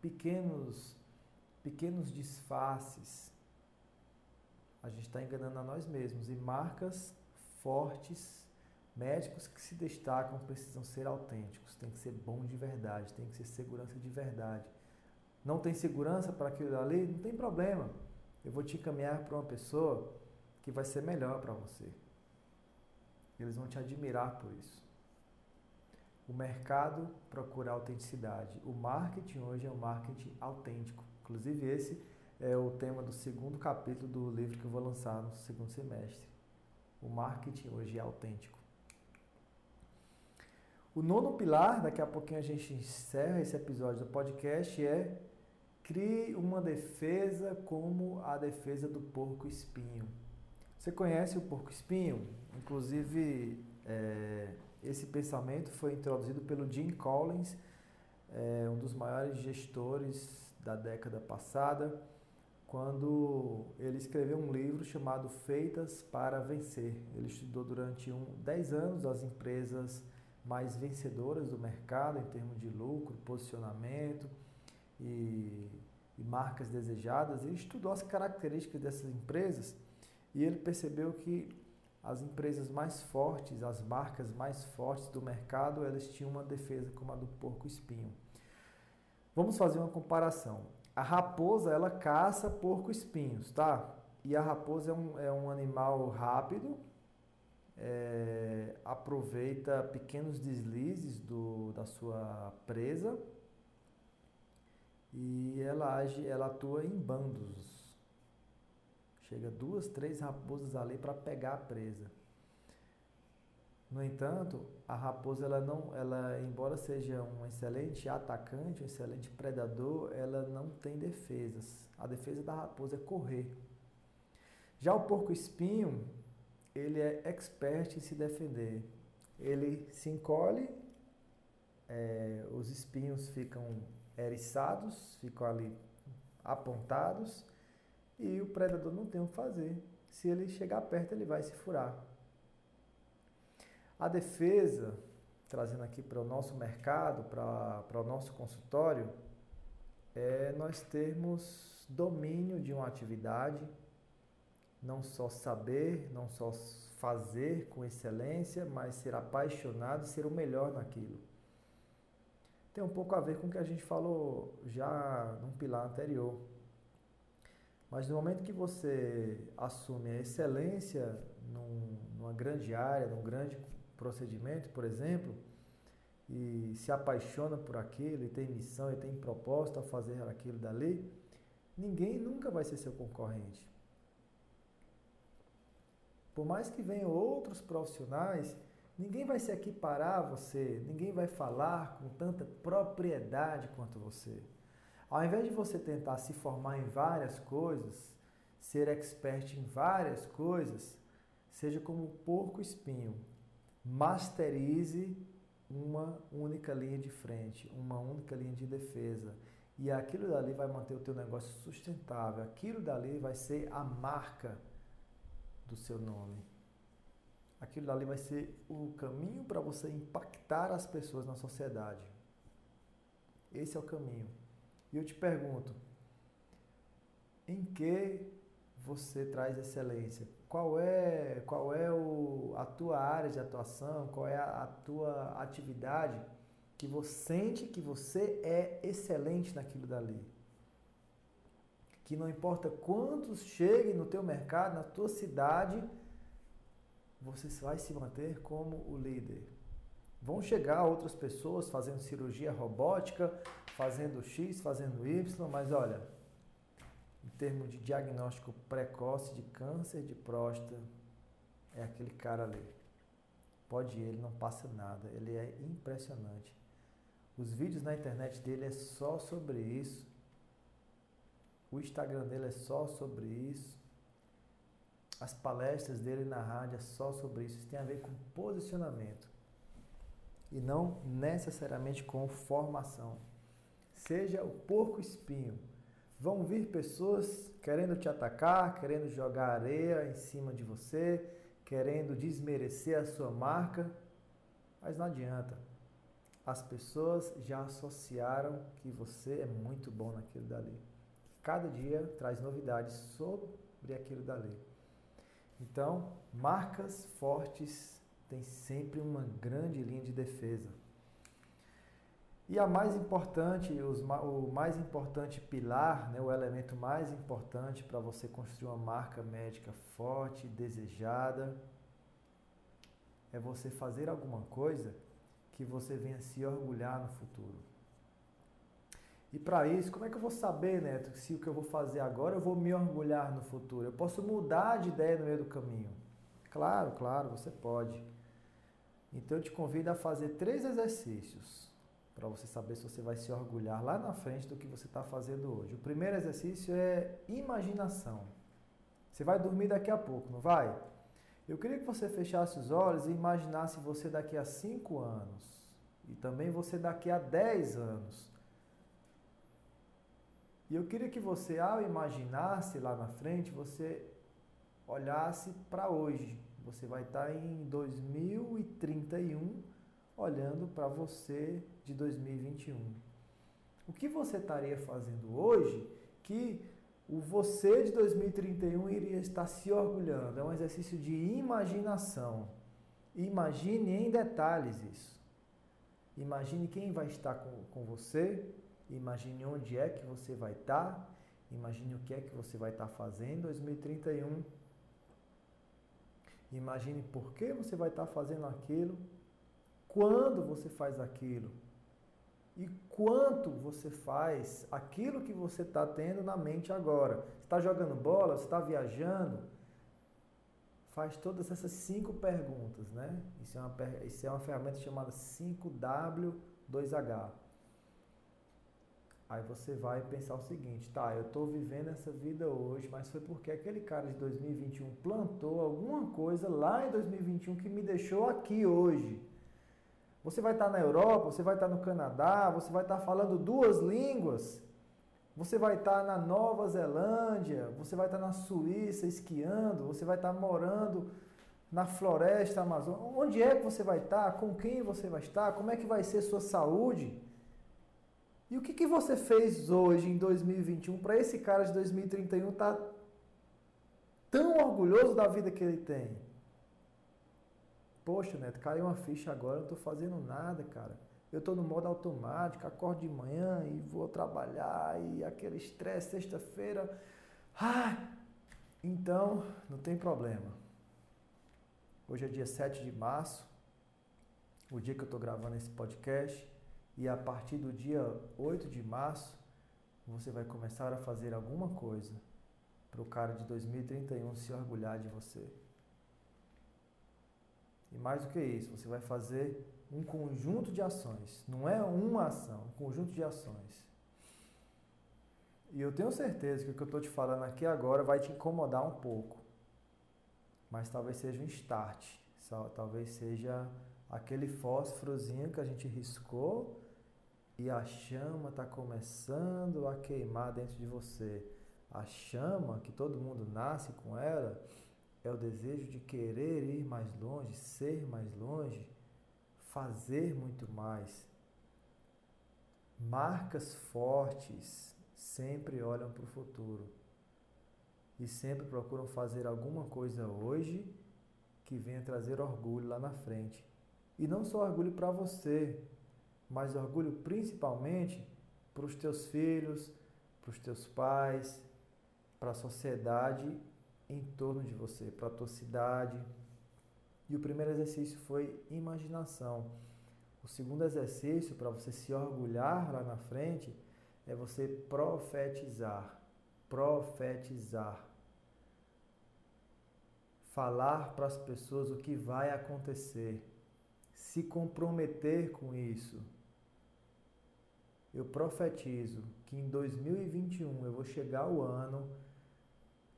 pequenos, pequenos disfarces. A gente está enganando a nós mesmos e marcas fortes Médicos que se destacam precisam ser autênticos, tem que ser bom de verdade, tem que ser segurança de verdade. Não tem segurança para aquilo ali? Não tem problema. Eu vou te encaminhar para uma pessoa que vai ser melhor para você. Eles vão te admirar por isso. O mercado procura autenticidade. O marketing hoje é um marketing autêntico. Inclusive, esse é o tema do segundo capítulo do livro que eu vou lançar no segundo semestre. O marketing hoje é autêntico. O nono pilar, daqui a pouquinho a gente encerra esse episódio do podcast, é crie uma defesa como a defesa do porco espinho. Você conhece o porco espinho? Inclusive, é, esse pensamento foi introduzido pelo Jim Collins, é, um dos maiores gestores da década passada, quando ele escreveu um livro chamado Feitas para Vencer. Ele estudou durante um, 10 anos as empresas mais vencedoras do mercado em termos de lucro, posicionamento e e marcas desejadas, ele estudou as características dessas empresas e ele percebeu que as empresas mais fortes, as marcas mais fortes do mercado, elas tinham uma defesa como a do porco-espinho. Vamos fazer uma comparação. A raposa, ela caça porco-espinhos, tá? E a raposa é um, é um animal rápido, é, aproveita pequenos deslizes do, da sua presa e ela age, ela atua em bandos. Chega duas, três raposas ali para pegar a presa. No entanto, a raposa, ela não, ela, embora seja um excelente atacante, um excelente predador, ela não tem defesas. A defesa da raposa é correr. Já o porco-espinho, ele é expert em se defender. Ele se encolhe, é, os espinhos ficam eriçados, ficam ali apontados e o predador não tem o que fazer. Se ele chegar perto, ele vai se furar. A defesa, trazendo aqui para o nosso mercado, para, para o nosso consultório, é nós termos domínio de uma atividade, não só saber, não só fazer com excelência, mas ser apaixonado e ser o melhor naquilo. Tem um pouco a ver com o que a gente falou já num pilar anterior. Mas no momento que você assume a excelência num, numa grande área, num grande procedimento, por exemplo, e se apaixona por aquilo, e tem missão, e tem propósito a fazer aquilo dali, ninguém nunca vai ser seu concorrente. Por mais que venham outros profissionais, ninguém vai se equiparar a você, ninguém vai falar com tanta propriedade quanto você. Ao invés de você tentar se formar em várias coisas, ser expert em várias coisas, seja como um porco espinho, masterize uma única linha de frente, uma única linha de defesa. E aquilo dali vai manter o teu negócio sustentável. Aquilo dali vai ser a marca do seu nome. Aquilo dali vai ser o caminho para você impactar as pessoas na sociedade. Esse é o caminho. E eu te pergunto, em que você traz excelência? qual é, qual é o, a tua área de atuação, qual é a, a tua atividade que você sente que você é excelente naquilo dali. Que não importa quantos cheguem no teu mercado, na tua cidade, você vai se manter como o líder. Vão chegar outras pessoas fazendo cirurgia robótica, fazendo X, fazendo Y, mas olha, em termos de diagnóstico precoce de câncer de próstata, é aquele cara ali. Pode ir, ele não passa nada, ele é impressionante. Os vídeos na internet dele é só sobre isso. O Instagram dele é só sobre isso. As palestras dele na rádio é só sobre isso. Isso tem a ver com posicionamento e não necessariamente com formação. Seja o porco espinho Vão vir pessoas querendo te atacar, querendo jogar areia em cima de você, querendo desmerecer a sua marca, mas não adianta. As pessoas já associaram que você é muito bom naquilo dali. Cada dia traz novidades sobre aquilo dali. Então, marcas fortes têm sempre uma grande linha de defesa. E a mais importante, os, o mais importante pilar, né, o elemento mais importante para você construir uma marca médica forte, desejada, é você fazer alguma coisa que você venha se orgulhar no futuro. E para isso, como é que eu vou saber, Neto, se o que eu vou fazer agora eu vou me orgulhar no futuro? Eu posso mudar de ideia no meio do caminho. Claro, claro, você pode. Então eu te convido a fazer três exercícios para você saber se você vai se orgulhar lá na frente do que você está fazendo hoje. O primeiro exercício é imaginação. Você vai dormir daqui a pouco, não vai? Eu queria que você fechasse os olhos e imaginasse você daqui a 5 anos e também você daqui a 10 anos. E eu queria que você, ao imaginar-se lá na frente, você olhasse para hoje. Você vai estar em 2031 olhando para você de 2021. O que você estaria fazendo hoje que o você de 2031 iria estar se orgulhando. É um exercício de imaginação. Imagine em detalhes isso. Imagine quem vai estar com, com você, imagine onde é que você vai estar, imagine o que é que você vai estar fazendo em 2031. Imagine por que você vai estar fazendo aquilo, quando você faz aquilo e quanto você faz aquilo que você está tendo na mente agora. Está jogando bola, está viajando. Faz todas essas cinco perguntas, né? Isso é uma, isso é uma ferramenta chamada 5W2H. Aí você vai pensar o seguinte, tá, eu estou vivendo essa vida hoje, mas foi porque aquele cara de 2021 plantou alguma coisa lá em 2021 que me deixou aqui hoje. Você vai estar na Europa, você vai estar no Canadá, você vai estar falando duas línguas. Você vai estar na Nova Zelândia, você vai estar na Suíça esquiando, você vai estar morando na floresta amazônica. Onde é que você vai estar? Com quem você vai estar? Como é que vai ser sua saúde? E o que, que você fez hoje, em 2021, para esse cara de 2031 estar tá tão orgulhoso da vida que ele tem? Poxa, Neto, caiu uma ficha agora, eu não estou fazendo nada, cara. Eu estou no modo automático, acordo de manhã e vou trabalhar e aquele estresse sexta-feira. Ah! Então, não tem problema. Hoje é dia 7 de março, o dia que eu estou gravando esse podcast, e a partir do dia 8 de março, você vai começar a fazer alguma coisa para o cara de 2031 se orgulhar de você. E mais do que isso, você vai fazer um conjunto de ações. Não é uma ação, um conjunto de ações. E eu tenho certeza que o que eu estou te falando aqui agora vai te incomodar um pouco. Mas talvez seja um start. Talvez seja aquele fósforozinho que a gente riscou e a chama está começando a queimar dentro de você. A chama que todo mundo nasce com ela é o desejo de querer ir mais longe, ser mais longe, fazer muito mais. Marcas fortes sempre olham para o futuro e sempre procuram fazer alguma coisa hoje que venha trazer orgulho lá na frente. E não só orgulho para você, mas orgulho principalmente para os teus filhos, para os teus pais, para a sociedade em torno de você, para a tua cidade. E o primeiro exercício foi imaginação. O segundo exercício, para você se orgulhar lá na frente, é você profetizar. Profetizar. Falar para as pessoas o que vai acontecer. Se comprometer com isso. Eu profetizo que em 2021 eu vou chegar o ano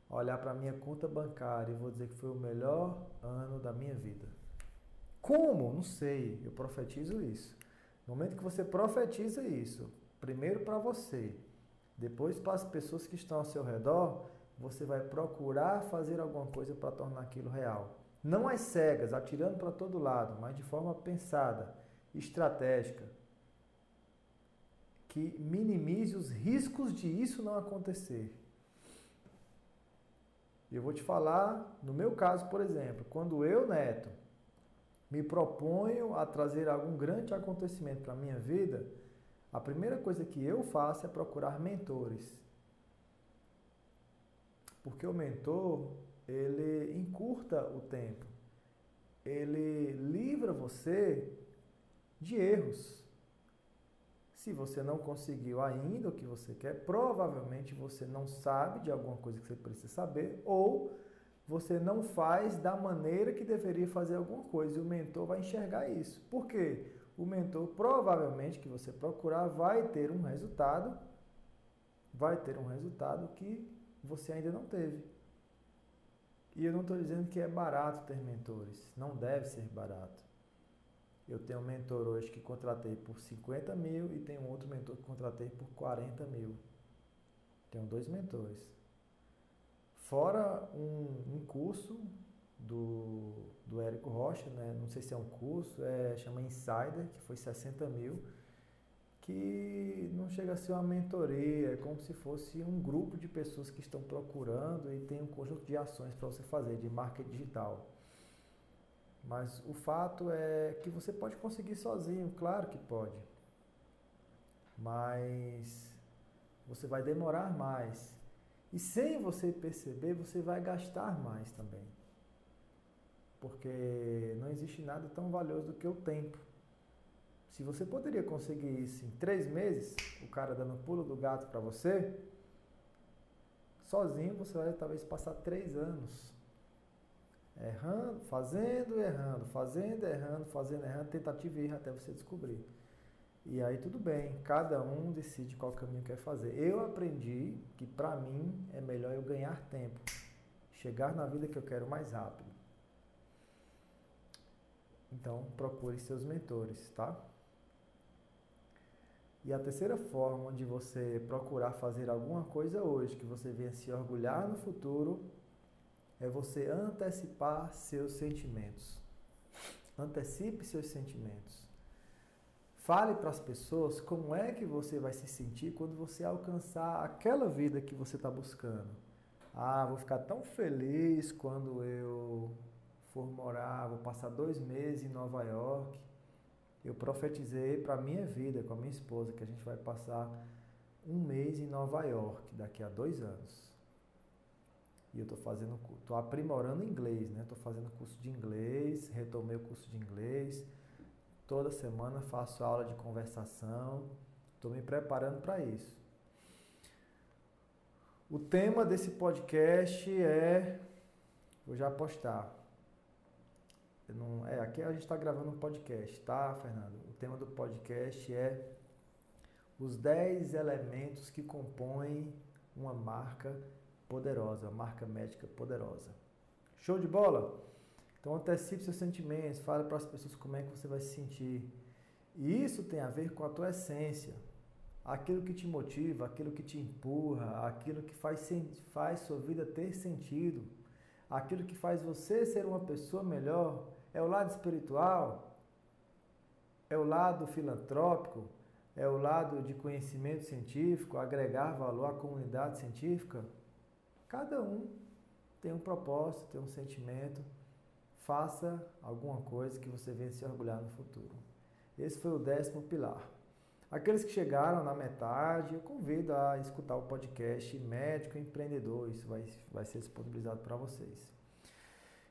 olhar para a minha conta bancária e vou dizer que foi o melhor ano da minha vida. Como? Não sei. Eu profetizo isso. No momento que você profetiza isso, primeiro para você, depois para as pessoas que estão ao seu redor, você vai procurar fazer alguma coisa para tornar aquilo real. Não às cegas, atirando para todo lado, mas de forma pensada, estratégica, que minimize os riscos de isso não acontecer. Eu vou te falar, no meu caso, por exemplo, quando eu, Neto, me proponho a trazer algum grande acontecimento para a minha vida, a primeira coisa que eu faço é procurar mentores. Porque o mentor, ele encurta o tempo. Ele livra você de erros. Se você não conseguiu ainda o que você quer, provavelmente você não sabe de alguma coisa que você precisa saber ou você não faz da maneira que deveria fazer alguma coisa e o mentor vai enxergar isso. Por quê? O mentor provavelmente que você procurar vai ter um resultado, vai ter um resultado que você ainda não teve. E eu não estou dizendo que é barato ter mentores, não deve ser barato. Eu tenho um mentor hoje que contratei por 50 mil e tenho outro mentor que contratei por 40 mil. Tenho dois mentores. Fora um, um curso do, do Érico Rocha, né? não sei se é um curso, é, chama Insider, que foi 60 mil, que não, chega a ser uma mentoria, é como se fosse um grupo de pessoas que estão procurando e tem um conjunto de ações para você fazer de marketing digital. Mas o fato é que você pode conseguir sozinho, claro que pode. Mas você vai demorar mais. E sem você perceber, você vai gastar mais também. Porque não existe nada tão valioso do que o tempo. Se você poderia conseguir isso em três meses, o cara dando pulo do gato para você, sozinho você vai talvez passar três anos errando, fazendo, errando, fazendo, errando, fazendo, errando, tentativa e erro até você descobrir. E aí tudo bem, cada um decide qual caminho quer fazer. Eu aprendi que para mim é melhor eu ganhar tempo, chegar na vida que eu quero mais rápido. Então procure seus mentores, tá? E a terceira forma de você procurar fazer alguma coisa hoje que você venha se orgulhar no futuro é você antecipar seus sentimentos. Antecipe seus sentimentos. Fale para as pessoas como é que você vai se sentir quando você alcançar aquela vida que você está buscando. Ah, vou ficar tão feliz quando eu for morar, vou passar dois meses em Nova York. Eu profetizei para a minha vida com a minha esposa que a gente vai passar um mês em Nova York daqui a dois anos. E eu estou fazendo, estou aprimorando inglês, né? Estou fazendo curso de inglês, retomei o curso de inglês. Toda semana faço aula de conversação. Estou me preparando para isso. O tema desse podcast é. Vou já postar. Não, é, aqui a gente está gravando um podcast, tá, Fernando? O tema do podcast é os 10 elementos que compõem uma marca poderosa, uma marca médica poderosa. Show de bola? Então antecipe seus sentimentos, fale para as pessoas como é que você vai se sentir. E isso tem a ver com a tua essência. Aquilo que te motiva, aquilo que te empurra, aquilo que faz, faz sua vida ter sentido, aquilo que faz você ser uma pessoa melhor, é o lado espiritual, é o lado filantrópico, é o lado de conhecimento científico, agregar valor à comunidade científica. Cada um tem um propósito, tem um sentimento. Faça alguma coisa que você venha se orgulhar no futuro. Esse foi o décimo pilar. Aqueles que chegaram na metade, eu convido a escutar o podcast Médico Empreendedor. Isso vai, vai ser disponibilizado para vocês.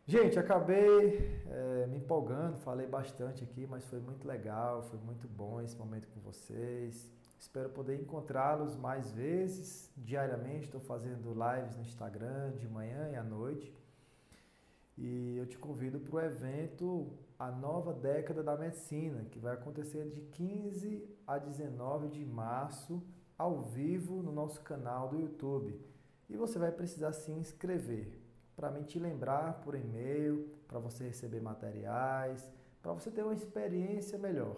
Gente, acabei é, me empolgando, falei bastante aqui, mas foi muito legal, foi muito bom esse momento com vocês. Espero poder encontrá-los mais vezes, diariamente. Estou fazendo lives no Instagram de manhã e à noite. E eu te convido para o evento A Nova Década da Medicina, que vai acontecer de 15 a 19 de março, ao vivo, no nosso canal do YouTube. E você vai precisar se inscrever para mim te lembrar por e-mail, para você receber materiais, para você ter uma experiência melhor.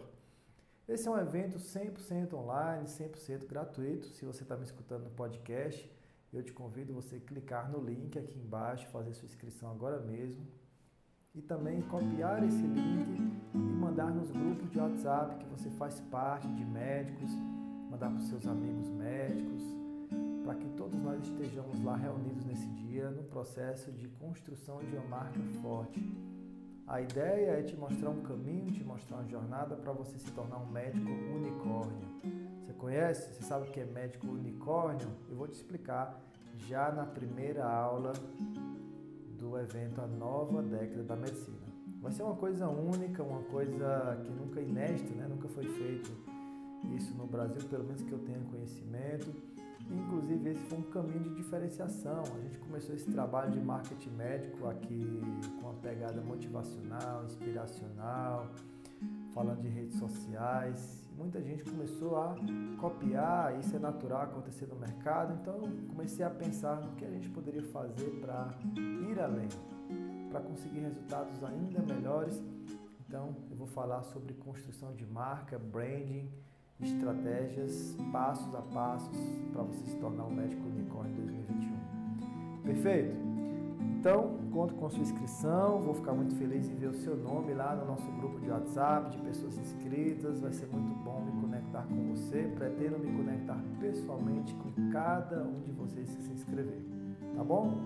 Esse é um evento 100% online, 100% gratuito. Se você está me escutando no podcast, eu te convido você clicar no link aqui embaixo, fazer sua inscrição agora mesmo. E também copiar esse link e mandar nos grupos de WhatsApp que você faz parte de médicos, mandar para os seus amigos médicos, para que todos nós estejamos lá reunidos nesse dia no processo de construção de uma marca forte a ideia é te mostrar um caminho, te mostrar uma jornada para você se tornar um médico unicórnio. Você conhece? Você sabe o que é médico unicórnio? Eu vou te explicar já na primeira aula do evento A Nova Década da Medicina. Vai ser uma coisa única, uma coisa que nunca é inédita, né? nunca foi feito isso no Brasil, pelo menos que eu tenha conhecimento. Inclusive, esse foi um caminho de diferenciação. A gente começou esse trabalho de marketing médico aqui com uma pegada motivacional, inspiracional, falando de redes sociais. Muita gente começou a copiar, isso é natural acontecer no mercado. Então, eu comecei a pensar no que a gente poderia fazer para ir além, para conseguir resultados ainda melhores. Então, eu vou falar sobre construção de marca, branding estratégias, passos a passos para você se tornar um médico unicórnio em 2021. Perfeito? Então, conto com sua inscrição. Vou ficar muito feliz em ver o seu nome lá no nosso grupo de WhatsApp de pessoas inscritas. Vai ser muito bom me conectar com você. Pretendo me conectar pessoalmente com cada um de vocês que se inscrever. Tá bom?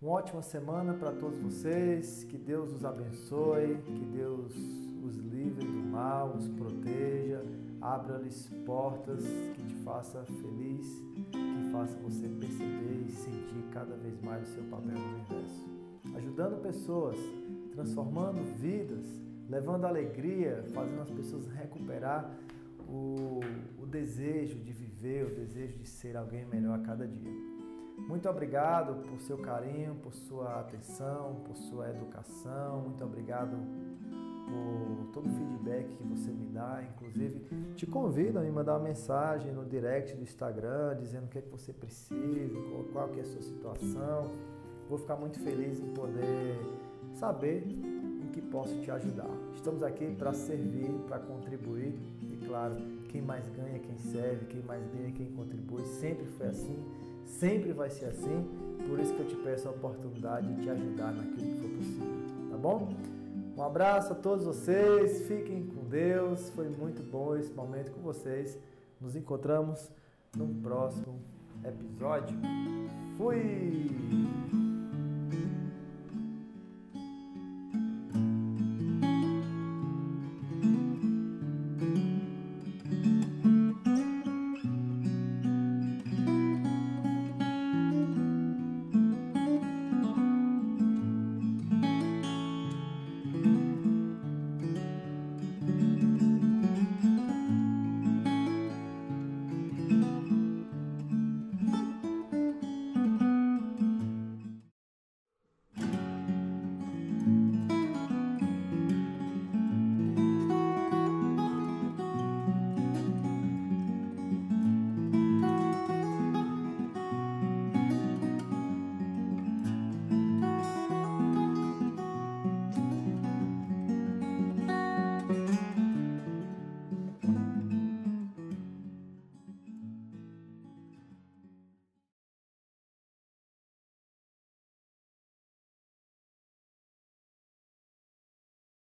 Uma ótima semana para todos vocês. Que Deus os abençoe. Que Deus os livre do mal, os proteja. Abra-lhes portas que te faça feliz faça você perceber e sentir cada vez mais o seu papel no universo. Ajudando pessoas, transformando vidas, levando alegria, fazendo as pessoas recuperar o, o desejo de viver, o desejo de ser alguém melhor a cada dia. Muito obrigado por seu carinho, por sua atenção, por sua educação. Muito obrigado por todo o feedback que você me dá. Inclusive, te convido a me mandar uma mensagem no direct do Instagram, dizendo o que, é que você precisa, qual, que é a sua situação. Vou ficar muito feliz em poder saber em que posso te ajudar. Estamos aqui para servir, para contribuir e, claro, quem mais ganha, quem serve, quem mais ganha, quem contribui. Sempre foi assim, sempre vai ser assim. Por isso que eu te peço a oportunidade de te ajudar naquilo que for possível. Tá bom? Um abraço a todos vocês, fiquem com Deus. Foi muito bom esse momento com vocês. Nos encontramos no próximo episódio. Fui!